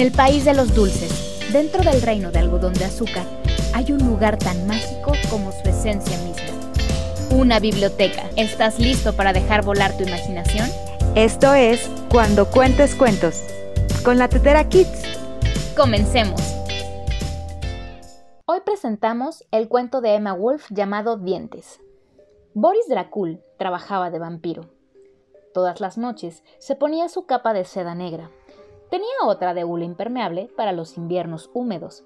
el país de los dulces, dentro del reino de algodón de azúcar, hay un lugar tan mágico como su esencia misma. Una biblioteca. ¿Estás listo para dejar volar tu imaginación? Esto es Cuando Cuentes Cuentos, con la Tetera Kids. Comencemos. Hoy presentamos el cuento de Emma Wolf llamado Dientes. Boris Dracul trabajaba de vampiro. Todas las noches se ponía su capa de seda negra Tenía otra de hula impermeable para los inviernos húmedos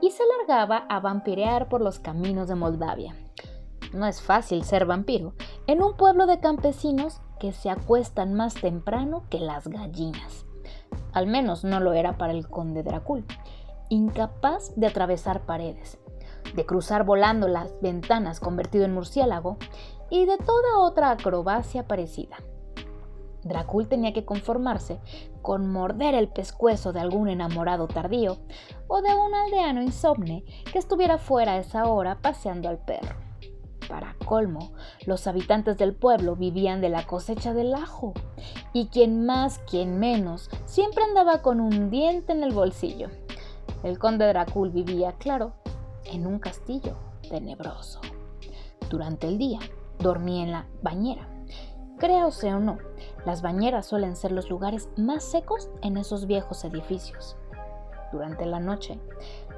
y se largaba a vampirear por los caminos de Moldavia. No es fácil ser vampiro en un pueblo de campesinos que se acuestan más temprano que las gallinas. Al menos no lo era para el conde Dracul, incapaz de atravesar paredes, de cruzar volando las ventanas convertido en murciélago y de toda otra acrobacia parecida. Dracul tenía que conformarse con morder el pescuezo de algún enamorado tardío o de un aldeano insomne que estuviera fuera a esa hora paseando al perro. Para colmo, los habitantes del pueblo vivían de la cosecha del ajo, y quien más, quien menos, siempre andaba con un diente en el bolsillo. El conde Dracul vivía, claro, en un castillo tenebroso. Durante el día dormía en la bañera. Créase o no, las bañeras suelen ser los lugares más secos en esos viejos edificios. Durante la noche,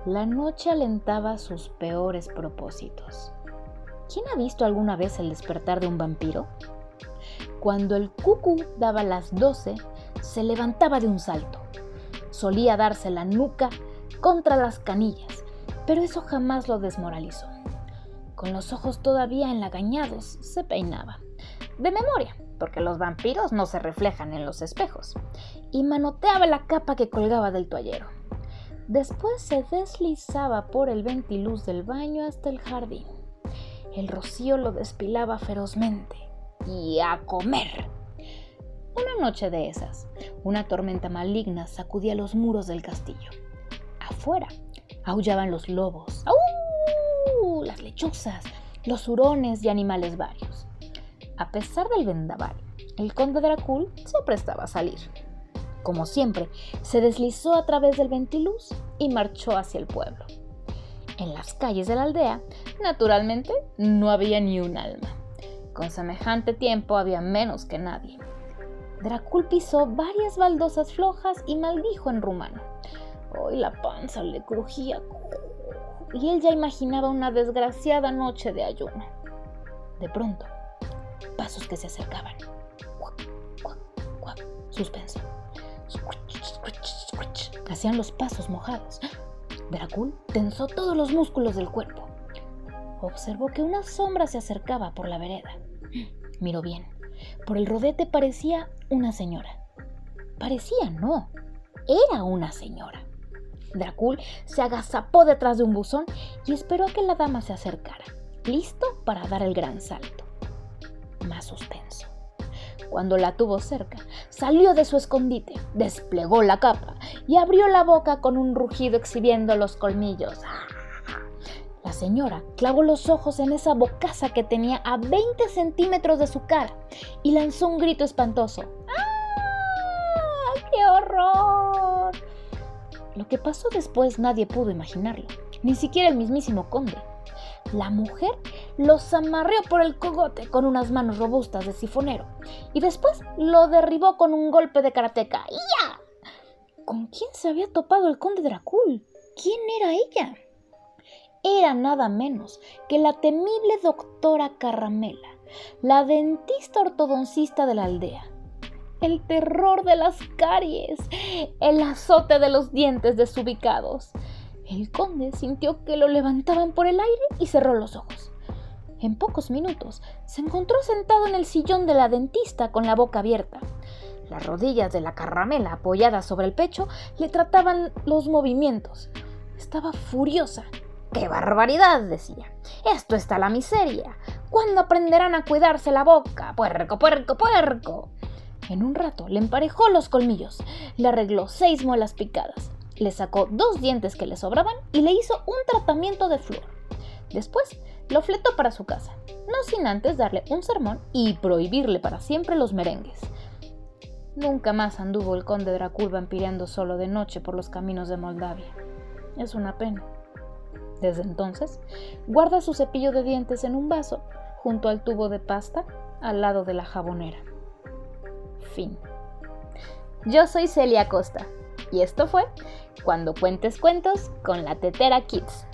la noche alentaba sus peores propósitos. ¿Quién ha visto alguna vez el despertar de un vampiro? Cuando el cucú daba las doce, se levantaba de un salto. Solía darse la nuca contra las canillas, pero eso jamás lo desmoralizó. Con los ojos todavía enlagañados, se peinaba. De memoria, porque los vampiros no se reflejan en los espejos, y manoteaba la capa que colgaba del toallero. Después se deslizaba por el ventiluz del baño hasta el jardín. El rocío lo despilaba ferozmente. Y a comer. Una noche de esas, una tormenta maligna sacudía los muros del castillo. Afuera aullaban los lobos, las los hurones y animales varios. A pesar del vendaval, el conde Dracul se prestaba a salir. Como siempre, se deslizó a través del ventiluz y marchó hacia el pueblo. En las calles de la aldea, naturalmente, no había ni un alma. Con semejante tiempo había menos que nadie. Dracul pisó varias baldosas flojas y maldijo en rumano. Hoy la panza le crujía y él ya imaginaba una desgraciada noche de ayuno. De pronto, pasos que se acercaban. Suspenso. Hacían los pasos mojados. Dracul tensó todos los músculos del cuerpo. Observó que una sombra se acercaba por la vereda. Miró bien. Por el rodete parecía una señora. Parecía, no. Era una señora. Dracul se agazapó detrás de un buzón y esperó a que la dama se acercara, listo para dar el gran salto más suspenso. Cuando la tuvo cerca, salió de su escondite, desplegó la capa y abrió la boca con un rugido exhibiendo los colmillos. La señora clavó los ojos en esa bocaza que tenía a 20 centímetros de su cara y lanzó un grito espantoso. ¡Ah! ¡Qué horror! Lo que pasó después nadie pudo imaginarlo, ni siquiera el mismísimo conde. La mujer los amarreó por el cogote con unas manos robustas de sifonero y después lo derribó con un golpe de karateca. ¡Ya! ¿Con quién se había topado el conde Dracul? ¿Quién era ella? Era nada menos que la temible doctora Carramela, la dentista ortodoncista de la aldea. El terror de las caries, el azote de los dientes desubicados, el conde sintió que lo levantaban por el aire y cerró los ojos. En pocos minutos se encontró sentado en el sillón de la dentista con la boca abierta. Las rodillas de la carramela apoyadas sobre el pecho le trataban los movimientos. Estaba furiosa. ¡Qué barbaridad! decía. Esto está la miseria. ¿Cuándo aprenderán a cuidarse la boca? Puerco, puerco, puerco. En un rato le emparejó los colmillos, le arregló seis muelas picadas, le sacó dos dientes que le sobraban y le hizo un tratamiento de flor. Después lo fletó para su casa, no sin antes darle un sermón y prohibirle para siempre los merengues. Nunca más anduvo el conde Dracul vampireando solo de noche por los caminos de Moldavia. Es una pena. Desde entonces, guarda su cepillo de dientes en un vaso junto al tubo de pasta al lado de la jabonera. Fin. Yo soy Celia Costa y esto fue Cuando cuentes cuentos con la Tetera Kids.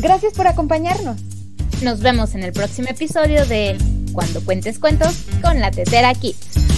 Gracias por acompañarnos. Nos vemos en el próximo episodio de Cuando cuentes cuentos con la Tetera Kids.